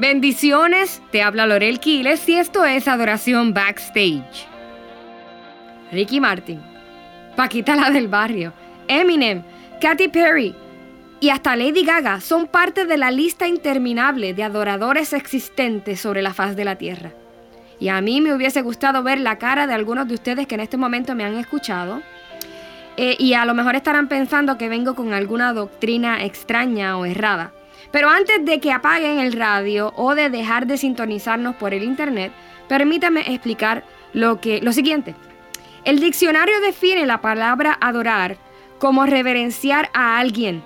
Bendiciones, te habla Lorel Quiles y esto es Adoración Backstage. Ricky Martin, Paquita la del barrio, Eminem, Katy Perry y hasta Lady Gaga son parte de la lista interminable de adoradores existentes sobre la faz de la tierra. Y a mí me hubiese gustado ver la cara de algunos de ustedes que en este momento me han escuchado. Eh, y a lo mejor estarán pensando que vengo con alguna doctrina extraña o errada. Pero antes de que apaguen el radio o de dejar de sintonizarnos por el internet, permítame explicar lo, que, lo siguiente. El diccionario define la palabra adorar como reverenciar a alguien,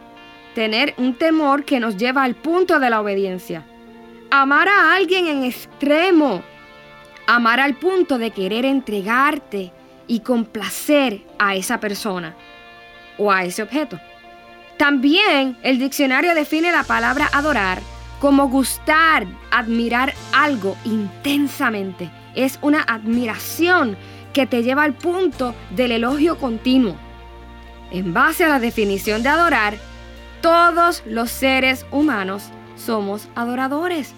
tener un temor que nos lleva al punto de la obediencia. Amar a alguien en extremo, amar al punto de querer entregarte y complacer a esa persona o a ese objeto. También el diccionario define la palabra adorar como gustar, admirar algo intensamente. Es una admiración que te lleva al punto del elogio continuo. En base a la definición de adorar, todos los seres humanos somos adoradores.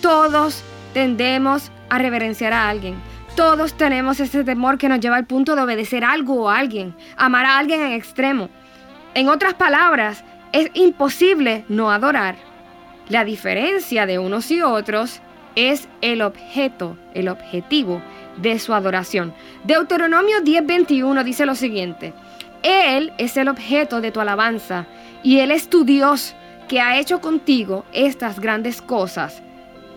Todos tendemos a reverenciar a alguien. Todos tenemos ese temor que nos lleva al punto de obedecer algo o alguien, amar a alguien en extremo. En otras palabras, es imposible no adorar. La diferencia de unos y otros es el objeto, el objetivo de su adoración. Deuteronomio 10:21 dice lo siguiente, Él es el objeto de tu alabanza y Él es tu Dios que ha hecho contigo estas grandes cosas,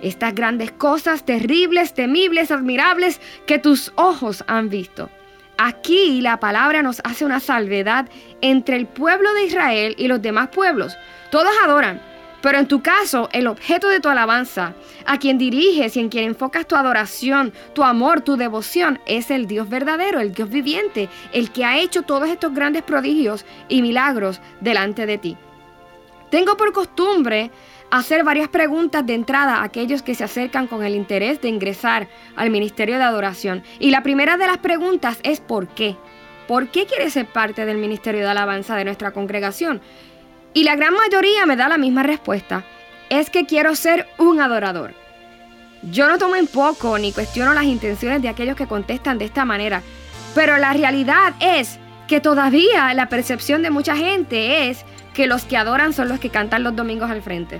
estas grandes cosas terribles, temibles, admirables que tus ojos han visto. Aquí la palabra nos hace una salvedad entre el pueblo de Israel y los demás pueblos. Todos adoran, pero en tu caso, el objeto de tu alabanza, a quien diriges y en quien enfocas tu adoración, tu amor, tu devoción, es el Dios verdadero, el Dios viviente, el que ha hecho todos estos grandes prodigios y milagros delante de ti. Tengo por costumbre hacer varias preguntas de entrada a aquellos que se acercan con el interés de ingresar al ministerio de adoración. Y la primera de las preguntas es ¿por qué? ¿Por qué quieres ser parte del ministerio de alabanza de nuestra congregación? Y la gran mayoría me da la misma respuesta. Es que quiero ser un adorador. Yo no tomo en poco ni cuestiono las intenciones de aquellos que contestan de esta manera, pero la realidad es que todavía la percepción de mucha gente es que los que adoran son los que cantan los domingos al frente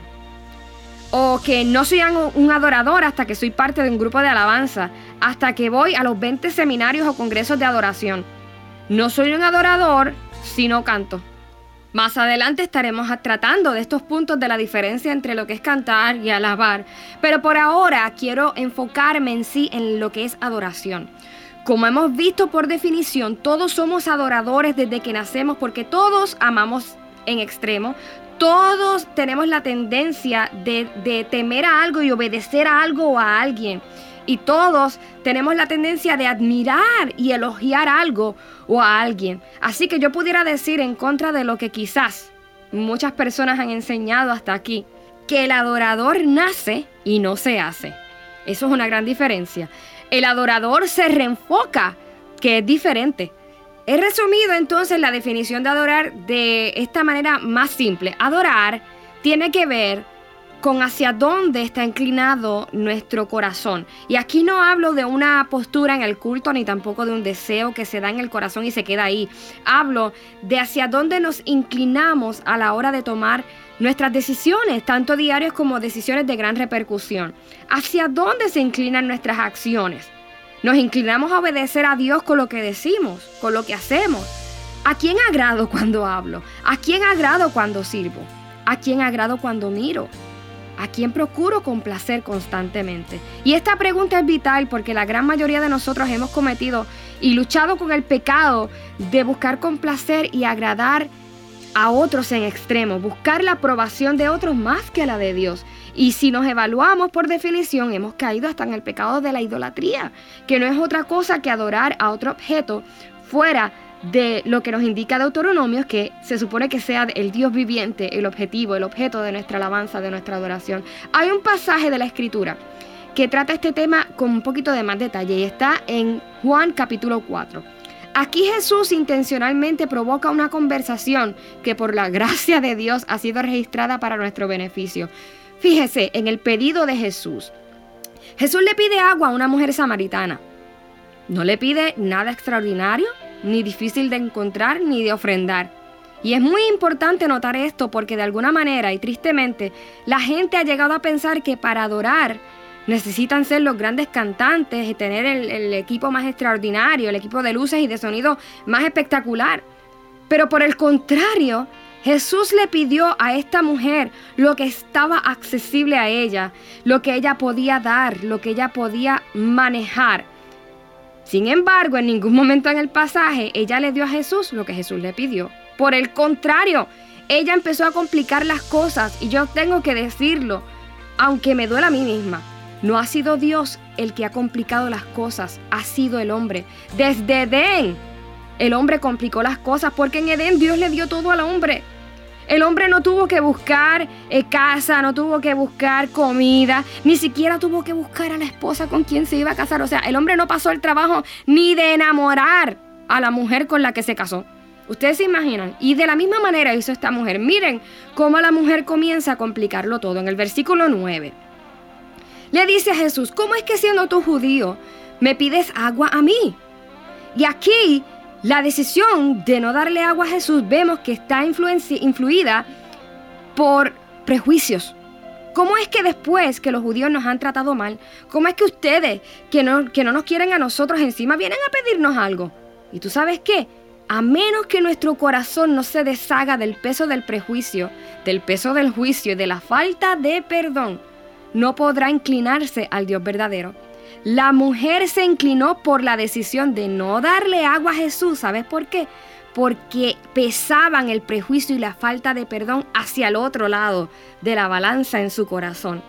o que no soy un adorador hasta que soy parte de un grupo de alabanza, hasta que voy a los 20 seminarios o congresos de adoración. No soy un adorador si no canto. Más adelante estaremos tratando de estos puntos de la diferencia entre lo que es cantar y alabar, pero por ahora quiero enfocarme en sí en lo que es adoración. Como hemos visto por definición, todos somos adoradores desde que nacemos porque todos amamos en extremo, todos tenemos la tendencia de, temer a algo y obedecer a algo o a alguien. Y todos tenemos la tendencia de admirar y elogiar algo o a alguien. Así que yo pudiera decir en contra de lo que quizás muchas personas han enseñado hasta aquí, que el adorador nace y no se hace. Eso es una gran diferencia. El adorador se reenfoca, que es diferente. He resumido entonces la definición de adorar de esta manera más simple. Adorar tiene que ver con hacia dónde está inclinado nuestro corazón. Y aquí no hablo de una postura en el culto ni tampoco de un deseo que se da en el corazón y se queda ahí. Hablo de hacia dónde nos inclinamos a la hora de tomar nuestras decisiones, tanto diarias como decisiones de gran repercusión. Hacia dónde se inclinan nuestras acciones. Nos inclinamos a obedecer a Dios con lo que decimos, con lo que hacemos. ¿A quién agrado cuando hablo? ¿A quién agrado cuando sirvo? ¿A quién agrado cuando miro? ¿A quién procuro complacer constantemente? Y esta pregunta es vital porque la gran mayoría de nosotros hemos cometido y luchado con el pecado de buscar complacer y agradar a otros en extremo, buscar la aprobación de otros más que la de Dios. Y si nos evaluamos por definición, hemos caído hasta en el pecado de la idolatría, que no es otra cosa que adorar a otro objeto fuera de lo que nos indica Deuteronomio, que se supone que sea el Dios viviente, el objetivo, el objeto de nuestra alabanza, de nuestra adoración. Hay un pasaje de la Escritura que trata este tema con un poquito de más detalle y está en Juan capítulo 4. Aquí Jesús intencionalmente provoca una conversación que por la gracia de Dios ha sido registrada para nuestro beneficio. Fíjese en el pedido de Jesús. Jesús le pide agua a una mujer samaritana. No le pide nada extraordinario, ni difícil de encontrar, ni de ofrendar. Y es muy importante notar esto porque de alguna manera y tristemente la gente ha llegado a pensar que para adorar necesitan ser los grandes cantantes y tener el, equipo más extraordinario, el equipo de luces y de sonido más espectacular. Pero por el contrario, Jesús le pidió a esta mujer lo que estaba accesible a ella, lo que ella podía dar, lo que ella podía manejar. Sin embargo, en ningún momento en el pasaje ella le dio a Jesús lo que Jesús le pidió. Por el contrario, ella empezó a complicar las cosas y yo tengo que decirlo, aunque me duela a mí misma. No ha sido Dios el que ha complicado las cosas, ha sido el hombre. Desde Edén, el hombre complicó las cosas porque en Edén Dios le dio todo al hombre. El hombre no tuvo que buscar eh, casa, no tuvo que buscar comida, ni siquiera tuvo que buscar a la esposa con quien se iba a casar. O sea, el hombre no pasó el trabajo ni de enamorar a la mujer con la que se casó. Ustedes se imaginan. Y de la misma manera hizo esta mujer. Miren cómo la mujer comienza a complicarlo todo en el versículo 9. Le dice a Jesús, ¿cómo es que siendo tú judío me pides agua a mí? Y aquí la decisión de no darle agua a Jesús vemos que está influida por prejuicios. ¿Cómo es que después que los judíos nos han tratado mal, cómo es que ustedes que no, que no nos quieren a nosotros encima vienen a pedirnos algo? ¿Y tú sabes qué? A menos que nuestro corazón no se deshaga del peso del prejuicio, del peso del juicio y de la falta de perdón, no podrá inclinarse al Dios verdadero. La mujer se inclinó por la decisión de no darle agua a Jesús. ¿Sabes por qué? Porque pesaban el prejuicio y la falta de perdón hacia el otro lado de la balanza en su corazón.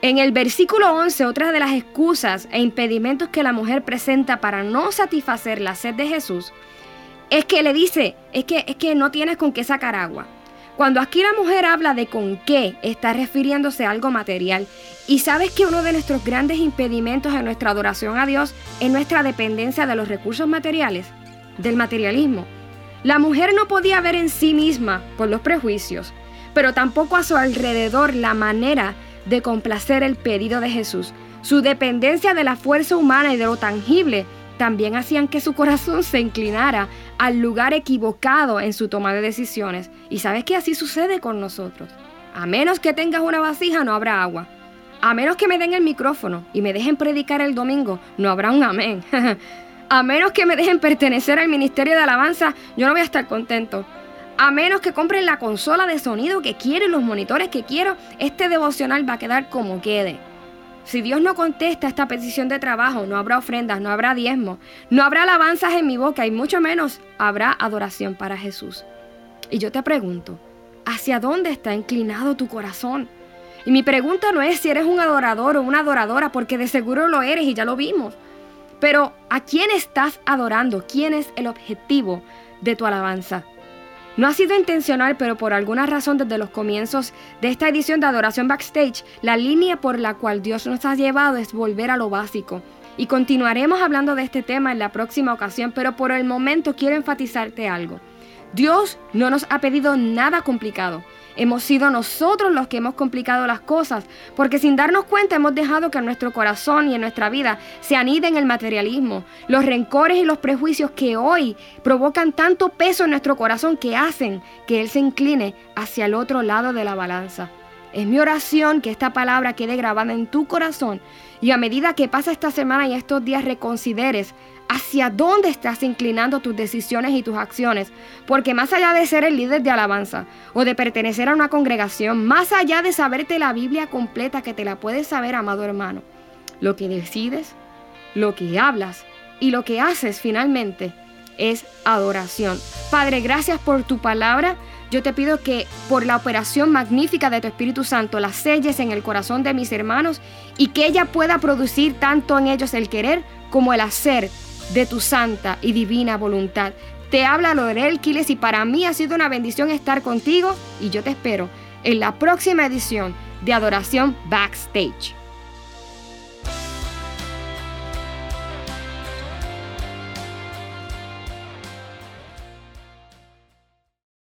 En el versículo 11, otra de las excusas e impedimentos que la mujer presenta para no satisfacer la sed de Jesús es que le dice, es que, es que no tienes con qué sacar agua. Cuando aquí la mujer habla de con qué, está refiriéndose a algo material. Y sabes que uno de nuestros grandes impedimentos en nuestra adoración a Dios es nuestra dependencia de los recursos materiales, del materialismo. La mujer no podía ver en sí misma por los prejuicios, pero tampoco a su alrededor la manera de complacer el pedido de Jesús. Su dependencia de la fuerza humana y de lo tangible también hacían que su corazón se inclinara al lugar equivocado en su toma de decisiones. Y sabes que así sucede con nosotros. A menos que tengas una vasija, no habrá agua. A menos que me den el micrófono y me dejen predicar el domingo, no habrá un amén. a menos que me dejen pertenecer al ministerio de alabanza, yo no voy a estar contento. A menos que compren la consola de sonido que quiero y los monitores que quiero, este devocional va a quedar como quede. Si Dios no contesta esta petición de trabajo, no habrá ofrendas, no habrá diezmo, no habrá alabanzas en mi boca y mucho menos habrá adoración para Jesús. Y yo te pregunto, ¿hacia dónde está inclinado tu corazón? Y mi pregunta no es si eres un adorador o una adoradora, porque de seguro lo eres y ya lo vimos. Pero ¿a quién estás adorando? ¿Quién es el objetivo de tu alabanza? No ha sido intencional, pero por alguna razón desde los comienzos de esta edición de Adoración Backstage, la línea por la cual Dios nos ha llevado es volver a lo básico. Y continuaremos hablando de este tema en la próxima ocasión, pero por el momento quiero enfatizarte algo. Dios no nos ha pedido nada complicado. Hemos sido nosotros los que hemos complicado las cosas, porque sin darnos cuenta hemos dejado que en nuestro corazón y en nuestra vida se aniden el materialismo, los rencores y los prejuicios que hoy provocan tanto peso en nuestro corazón que hacen que Él se incline hacia el otro lado de la balanza. Es mi oración que esta palabra quede grabada en tu corazón y a medida que pasa esta semana y estos días reconsideres hacia dónde estás inclinando tus decisiones y tus acciones. Porque más allá de ser el líder de alabanza o de pertenecer a una congregación, más allá de saberte la Biblia completa que te la puedes saber, amado hermano, lo que decides, lo que hablas y lo que haces finalmente es adoración. Padre, gracias por tu palabra. Yo te pido que por la operación magnífica de tu Espíritu Santo la selles en el corazón de mis hermanos y que ella pueda producir tanto en ellos el querer como el hacer de tu santa y divina voluntad. Te habla Lorel Quiles y para mí ha sido una bendición estar contigo y yo te espero en la próxima edición de Adoración Backstage.